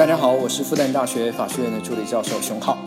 大家好，我是复旦大学法学院的助理教授熊浩，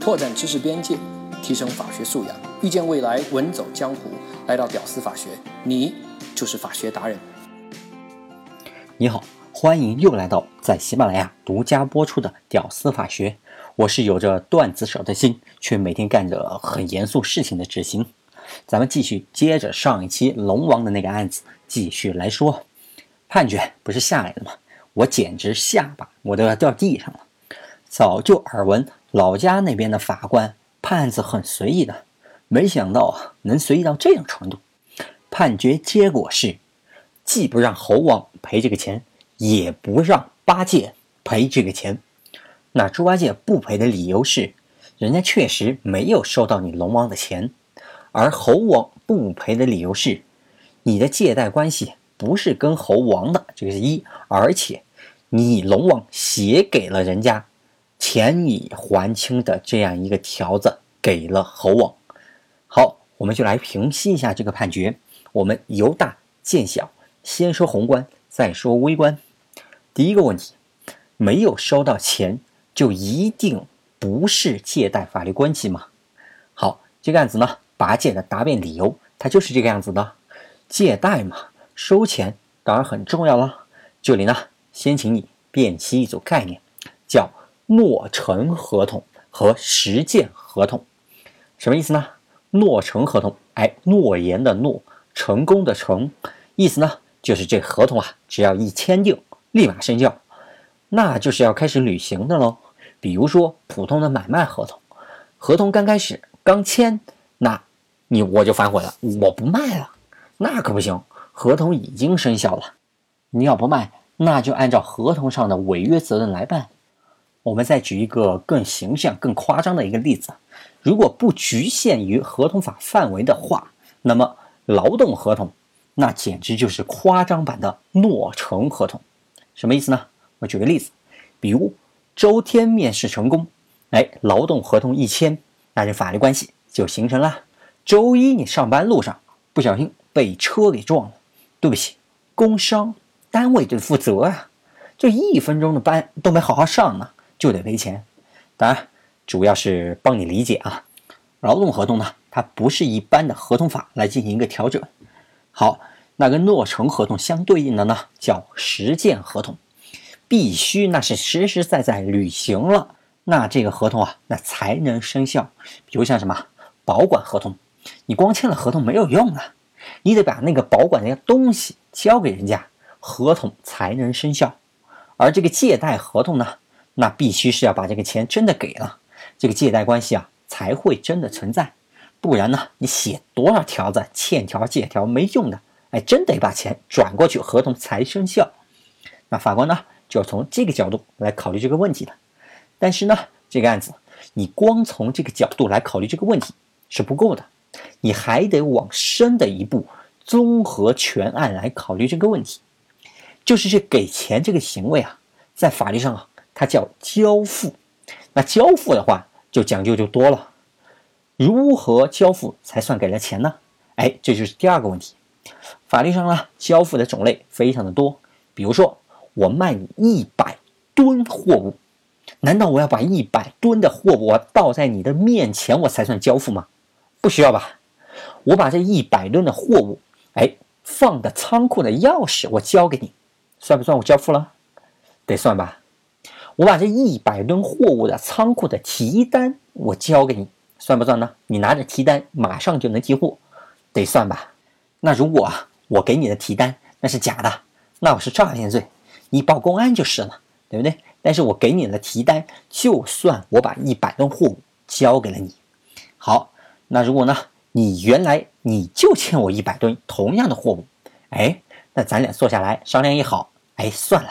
拓展知识边界，提升法学素养，遇见未来，稳走江湖。来到屌丝法学，你就是法学达人。你好，欢迎又来到在喜马拉雅独家播出的《屌丝法学》，我是有着段子手的心，却每天干着很严肃事情的执行。咱们继续接着上一期龙王的那个案子继续来说，判决不是下来了吗？我简直下巴我都要掉地上了。早就耳闻老家那边的法官判子很随意的，没想到啊能随意到这样程度。判决结果是，既不让猴王赔这个钱，也不让八戒赔这个钱。那猪八戒不赔的理由是，人家确实没有收到你龙王的钱。而猴王不赔的理由是，你的借贷关系不是跟猴王的，这个是一，而且你龙王写给了人家钱已还清的这样一个条子给了猴王。好，我们就来平息一下这个判决。我们由大见小，先说宏观，再说微观。第一个问题，没有收到钱就一定不是借贷法律关系吗？好，这个案子呢？八戒的答辩理由，他就是这个样子的。借贷嘛，收钱当然很重要了。这里呢，先请你辨析一组概念，叫诺成合同和实践合同。什么意思呢？诺成合同，哎，诺言的诺，成功的成，意思呢，就是这合同啊，只要一签订，立马生效，那就是要开始履行的喽。比如说普通的买卖合同，合同刚开始刚签，那你我就反悔了，我不卖了，那可不行，合同已经生效了。你要不卖，那就按照合同上的违约责任来办。我们再举一个更形象、更夸张的一个例子：如果不局限于合同法范围的话，那么劳动合同那简直就是夸张版的诺成合同。什么意思呢？我举个例子，比如周天面试成功，哎，劳动合同一签，那这法律关系就形成了。周一你上班路上不小心被车给撞了，对不起，工伤单位得负责啊！这一分钟的班都没好好上呢，就得赔钱。当然，主要是帮你理解啊。劳动合同呢，它不是一般的合同法来进行一个调整。好，那跟诺成合同相对应的呢，叫实践合同，必须那是实实在在履行了，那这个合同啊，那才能生效。比如像什么保管合同。你光签了合同没有用啊，你得把那个保管那些东西交给人家，合同才能生效。而这个借贷合同呢，那必须是要把这个钱真的给了，这个借贷关系啊才会真的存在。不然呢，你写多少条子欠条借条没用的，哎，真得把钱转过去，合同才生效。那法官呢，就要从这个角度来考虑这个问题了。但是呢，这个案子你光从这个角度来考虑这个问题是不够的。你还得往深的一步，综合全案来考虑这个问题。就是这给钱这个行为啊，在法律上啊，它叫交付。那交付的话，就讲究就多了。如何交付才算给了钱呢？哎，这就是第二个问题。法律上呢，交付的种类非常的多。比如说，我卖你一百吨货物，难道我要把一百吨的货物我倒在你的面前，我才算交付吗？不需要吧？我把这一百吨的货物，哎，放的仓库的钥匙我交给你，算不算我交付了？得算吧。我把这一百吨货物的仓库的提单我交给你，算不算呢？你拿着提单马上就能提货，得算吧。那如果我给你的提单那是假的，那我是诈骗罪，你报公安就是了，对不对？但是我给你的提单，就算我把一百吨货物交给了你，好。那如果呢？你原来你就欠我一百吨同样的货物，哎，那咱俩坐下来商量一好，哎，算了，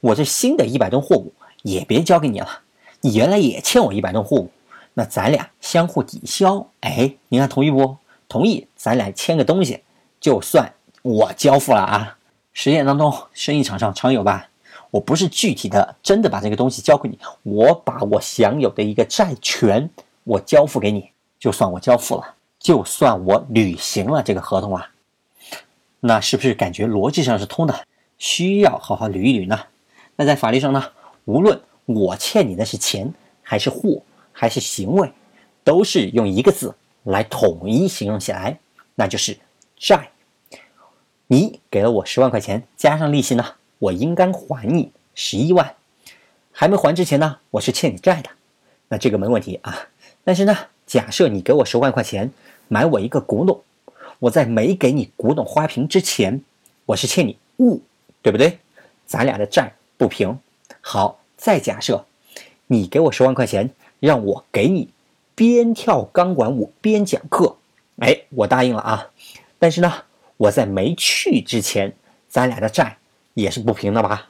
我这新的一百吨货物也别交给你了。你原来也欠我一百吨货物，那咱俩相互抵消，哎，你看同意不？同意，咱俩签个东西，就算我交付了啊。实践当中，生意场上常有吧？我不是具体的真的把这个东西交给你，我把我享有的一个债权我交付给你。就算我交付了，就算我履行了这个合同啊，那是不是感觉逻辑上是通的？需要好好捋一捋呢？那在法律上呢，无论我欠你的是钱，还是货，还是行为，都是用一个字来统一形容起来，那就是债。你给了我十万块钱，加上利息呢，我应该还你十一万。还没还之前呢，我是欠你债的，那这个没问题啊。但是呢，假设你给我十万块钱买我一个古董，我在没给你古董花瓶之前，我是欠你物，对不对？咱俩的债不平。好，再假设你给我十万块钱，让我给你边跳钢管舞边讲课，哎，我答应了啊。但是呢。我在没去之前，咱俩的债也是不平的吧？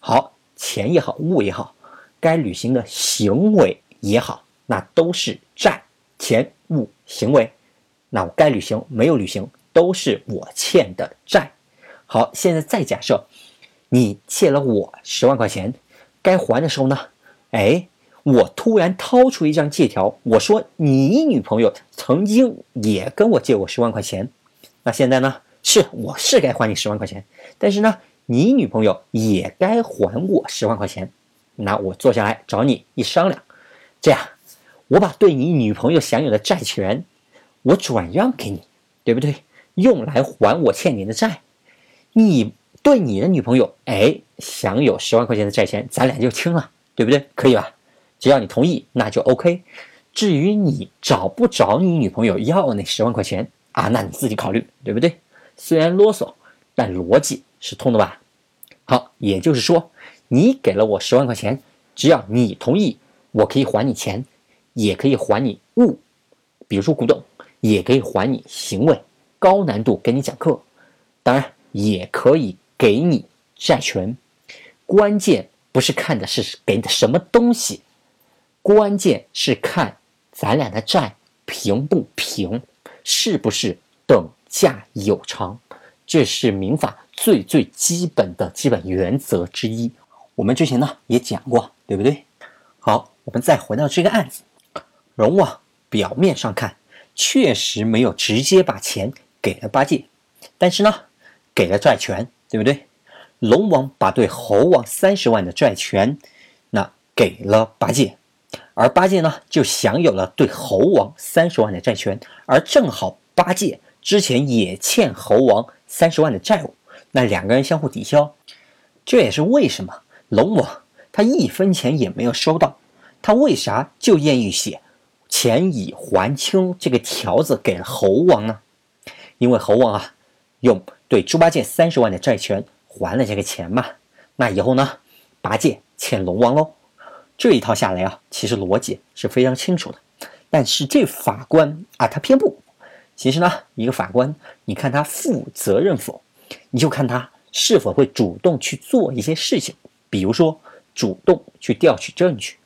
好，钱也好，物也好，该履行的行为也好，那都是债。钱、物、行为，那我该履行没有履行，都是我欠的债。好，现在再假设你借了我十万块钱，该还的时候呢？哎，我突然掏出一张借条，我说你女朋友曾经也跟我借过十万块钱。那现在呢？是，我是该还你十万块钱，但是呢，你女朋友也该还我十万块钱。那我坐下来找你一商量，这样，我把对你女朋友享有的债权，我转让给你，对不对？用来还我欠你的债。你对你的女朋友，哎，享有十万块钱的债权，咱俩就清了，对不对？可以吧？只要你同意，那就 OK。至于你找不找你女朋友要那十万块钱？啊，那你自己考虑，对不对？虽然啰嗦，但逻辑是通的吧？好，也就是说，你给了我十万块钱，只要你同意，我可以还你钱，也可以还你物，比如说古董，也可以还你行为，高难度给你讲课，当然也可以给你债权。关键不是看的是给你的什么东西，关键是看咱俩的债平不平。是不是等价有偿？这是民法最最基本的基本原则之一。我们之前呢也讲过，对不对？好，我们再回到这个案子，龙王表面上看确实没有直接把钱给了八戒，但是呢给了债权，对不对？龙王把对猴王三十万的债权，那给了八戒。而八戒呢，就享有了对猴王三十万的债权，而正好八戒之前也欠猴王三十万的债务，那两个人相互抵消，这也是为什么龙王他一分钱也没有收到，他为啥就愿意写钱已还清这个条子给了猴王呢？因为猴王啊，用对猪八戒三十万的债权还了这个钱嘛，那以后呢，八戒欠龙王喽。这一套下来啊，其实逻辑是非常清楚的，但是这法官啊，他偏不。其实呢，一个法官，你看他负责任否，你就看他是否会主动去做一些事情，比如说主动去调取证据。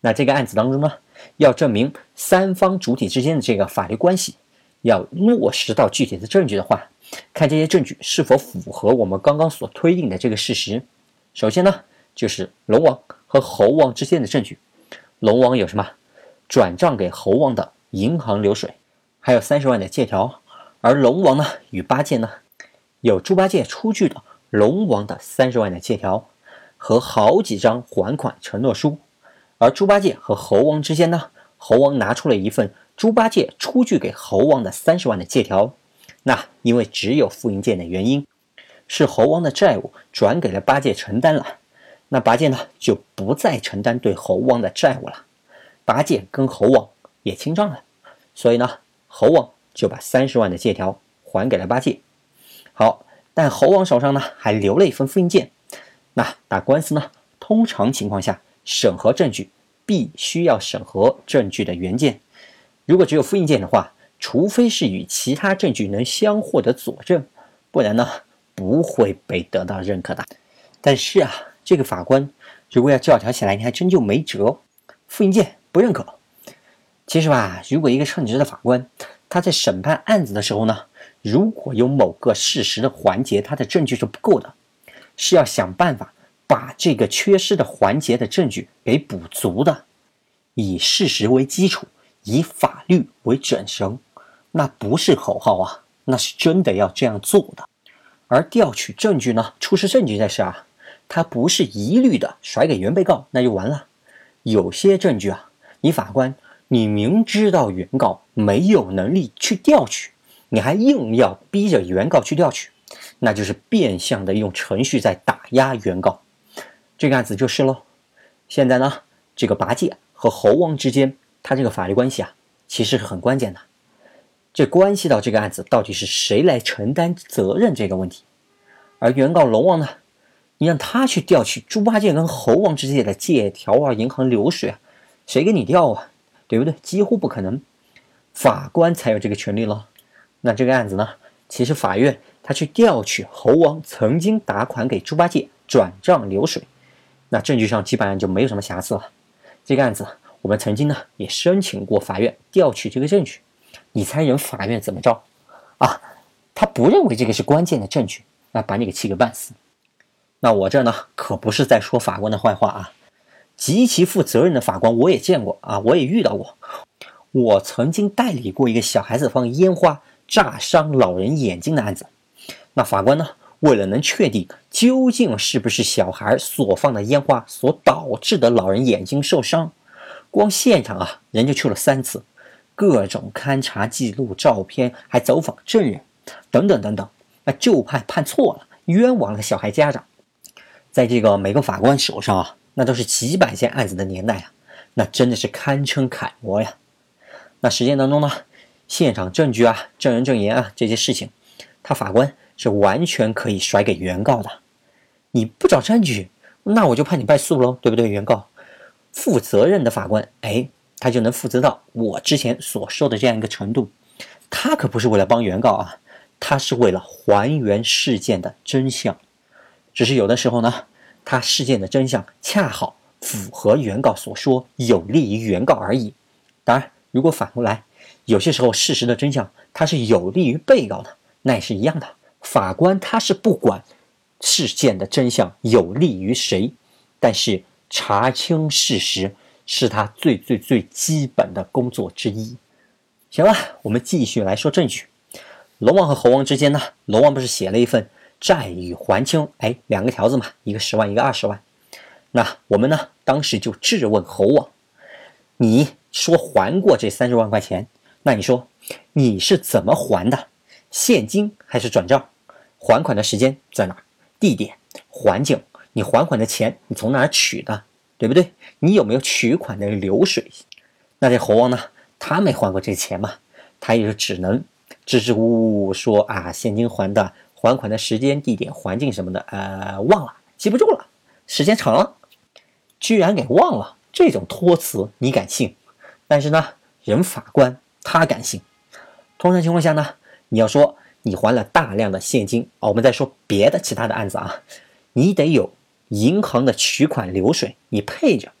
那这个案子当中呢，要证明三方主体之间的这个法律关系，要落实到具体的证据的话，看这些证据是否符合我们刚刚所推定的这个事实。首先呢，就是龙王。和猴王之间的证据，龙王有什么转账给猴王的银行流水，还有三十万的借条，而龙王呢与八戒呢有猪八戒出具的龙王的三十万的借条和好几张还款承诺书，而猪八戒和猴王之间呢，猴王拿出了一份猪八戒出具给猴王的三十万的借条，那因为只有复印件的原因，是猴王的债务转给了八戒承担了。那八戒呢，就不再承担对猴王的债务了。八戒跟猴王也清账了，所以呢，猴王就把三十万的借条还给了八戒。好，但猴王手上呢还留了一份复印件。那打官司呢，通常情况下审核证据必须要审核证据的原件。如果只有复印件的话，除非是与其他证据能相获得佐证，不然呢不会被得到认可的。但是啊。这个法官如果要教条起来，你还真就没辙。复印件不认可。其实吧，如果一个称职的法官，他在审判案子的时候呢，如果有某个事实的环节，他的证据是不够的，是要想办法把这个缺失的环节的证据给补足的，以事实为基础，以法律为准绳，那不是口号啊，那是真的要这样做的。而调取证据呢，出示证据这事啊。他不是一律的甩给原被告，那就完了。有些证据啊，你法官，你明知道原告没有能力去调取，你还硬要逼着原告去调取，那就是变相的用程序在打压原告。这个案子就是喽。现在呢，这个八戒和猴王之间，他这个法律关系啊，其实是很关键的。这关系到这个案子到底是谁来承担责任这个问题。而原告龙王呢？你让他去调取猪八戒跟猴王之间的借条啊、银行流水啊，谁给你调啊？对不对？几乎不可能，法官才有这个权利了。那这个案子呢？其实法院他去调取猴王曾经打款给猪八戒转账流水，那证据上基本上就没有什么瑕疵了。这个案子我们曾经呢也申请过法院调取这个证据，你猜人法院怎么着？啊，他不认为这个是关键的证据，那把你给气个半死。那我这呢，可不是在说法官的坏话啊，极其负责任的法官我也见过啊，我也遇到过。我曾经代理过一个小孩子放烟花炸伤老人眼睛的案子。那法官呢，为了能确定究竟是不是小孩所放的烟花所导致的老人眼睛受伤，光现场啊，人就去了三次，各种勘查记录、照片，还走访证人，等等等等。那就判判错了，冤枉了小孩家长。在这个每个法官手上啊，那都是几百件案子的年代啊，那真的是堪称楷模呀。那实践当中呢，现场证据啊、证人证言啊这些事情，他法官是完全可以甩给原告的。你不找证据，那我就判你败诉喽，对不对？原告负责任的法官，哎，他就能负责到我之前所说的这样一个程度。他可不是为了帮原告啊，他是为了还原事件的真相。只是有的时候呢，他事件的真相恰好符合原告所说，有利于原告而已。当然，如果反过来，有些时候事实的真相它是有利于被告的，那也是一样的。法官他是不管事件的真相有利于谁，但是查清事实是他最最最基本的工作之一。行了，我们继续来说证据。龙王和猴王之间呢，龙王不是写了一份。债与还清，哎，两个条子嘛，一个十万，一个二十万。那我们呢，当时就质问猴王：“你说还过这三十万块钱，那你说你是怎么还的？现金还是转账？还款的时间在哪？地点、环境？你还款的钱你从哪取的？对不对？你有没有取款的流水？那这猴王呢，他没还过这钱嘛，他也就只能支支吾吾说啊，现金还的。”还款的时间、地点、环境什么的，呃，忘了，记不住了。时间长了，居然给忘了。这种托词你敢信？但是呢，人法官他敢信。通常情况下呢，你要说你还了大量的现金啊，我们再说别的其他的案子啊，你得有银行的取款流水，你配着，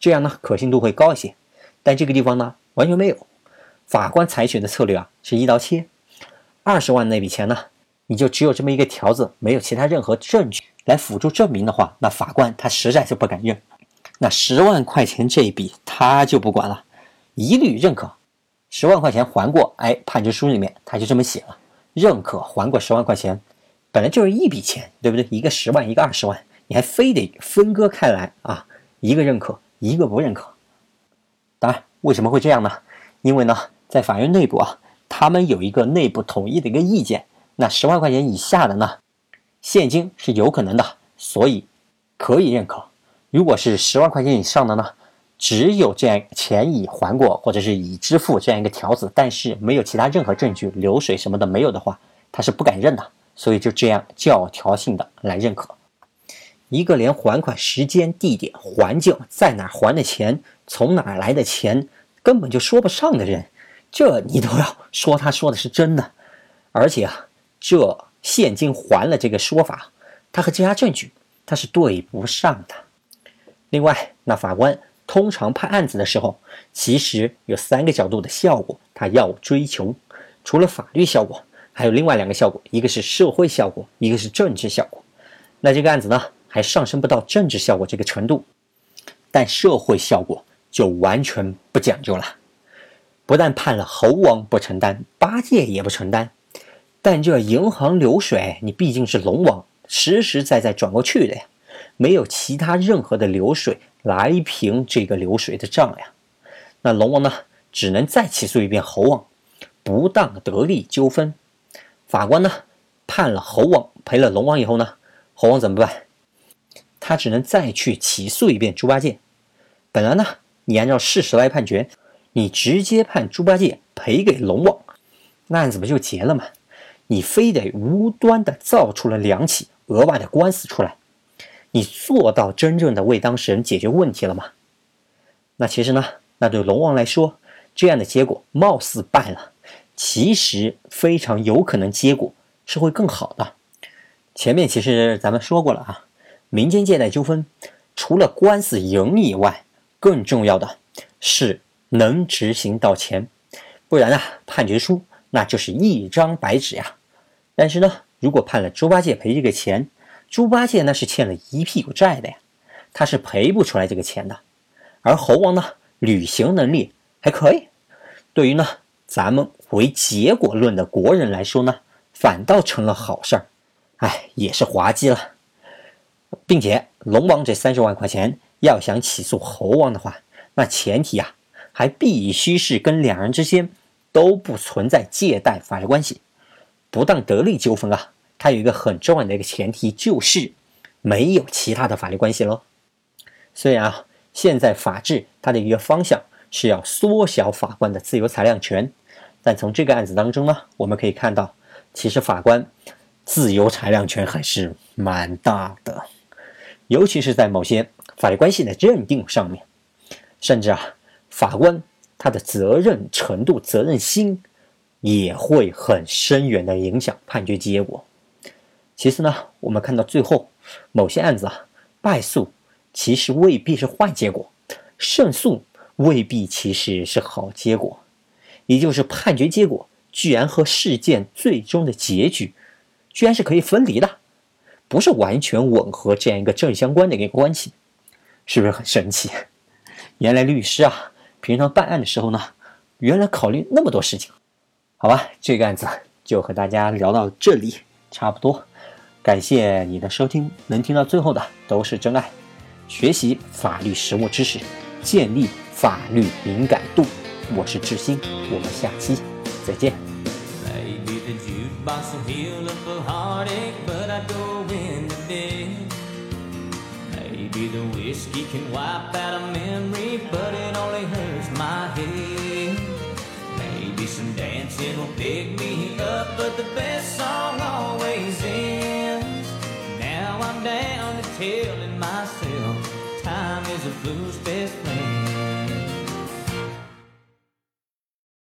这样呢可信度会高一些。但这个地方呢完全没有。法官采取的策略啊是一刀切，二十万那笔钱呢。你就只有这么一个条子，没有其他任何证据来辅助证明的话，那法官他实在是不敢认。那十万块钱这一笔他就不管了，一律认可。十万块钱还过，哎，判决书里面他就这么写了，认可还过十万块钱，本来就是一笔钱，对不对？一个十万，一个二十万，你还非得分割开来啊？一个认可，一个不认可。当然，为什么会这样呢？因为呢，在法院内部啊，他们有一个内部统一的一个意见。那十万块钱以下的呢，现金是有可能的，所以可以认可。如果是十万块钱以上的呢，只有这样钱已还过或者是已支付这样一个条子，但是没有其他任何证据、流水什么的没有的话，他是不敢认的。所以就这样教条性的来认可。一个连还款时间、地点、环境在哪还的钱、从哪来的钱根本就说不上的人，这你都要说他说的是真的，而且啊。这现金还了这个说法，他和其他证据它是对不上的。另外，那法官通常判案子的时候，其实有三个角度的效果，他要追求。除了法律效果，还有另外两个效果，一个是社会效果，一个是政治效果。那这个案子呢，还上升不到政治效果这个程度，但社会效果就完全不讲究了。不但判了猴王不承担，八戒也不承担。但这银行流水，你毕竟是龙王实实在在转过去的呀，没有其他任何的流水来平这个流水的账呀。那龙王呢，只能再起诉一遍猴王不当得利纠纷。法官呢，判了猴王赔了龙王以后呢，猴王怎么办？他只能再去起诉一遍猪八戒。本来呢，你按照事实来判决，你直接判猪八戒赔给龙王，那案子不就结了吗？你非得无端的造出了两起额外的官司出来，你做到真正的为当事人解决问题了吗？那其实呢，那对龙王来说，这样的结果貌似败了，其实非常有可能结果是会更好的。前面其实咱们说过了啊，民间借贷纠纷除了官司赢以外，更重要的是能执行到钱，不然啊，判决书那就是一张白纸呀。但是呢，如果判了猪八戒赔这个钱，猪八戒那是欠了一屁股债的呀，他是赔不出来这个钱的。而猴王呢，履行能力还可以，对于呢咱们为结果论的国人来说呢，反倒成了好事儿，哎，也是滑稽了。并且龙王这三十万块钱要想起诉猴王的话，那前提啊，还必须是跟两人之间都不存在借贷法律关系。不当得利纠纷啊，它有一个很重要的一个前提，就是没有其他的法律关系喽。虽然啊，现在法治它的一个方向是要缩小法官的自由裁量权，但从这个案子当中呢，我们可以看到，其实法官自由裁量权还是蛮大的，尤其是在某些法律关系的认定上面，甚至啊，法官他的责任程度、责任心。也会很深远的影响判决结果。其次呢，我们看到最后某些案子啊，败诉其实未必是坏结果，胜诉未必其实是好结果。也就是判决结果居然和事件最终的结局居然是可以分离的，不是完全吻合这样一个正相关的一个关系，是不是很神奇？原来律师啊，平常办案的时候呢，原来考虑那么多事情。好吧，这个案子就和大家聊到这里，差不多。感谢你的收听，能听到最后的都是真爱。学习法律实务知识，建立法律敏感度。我是志新，我们下期再见。Maybe the whiskey can wipe out a memory, but it only hurts my head. Maybe some dancing will pick me up, but the best song always ends. Down to telling myself time is a fool's best friend.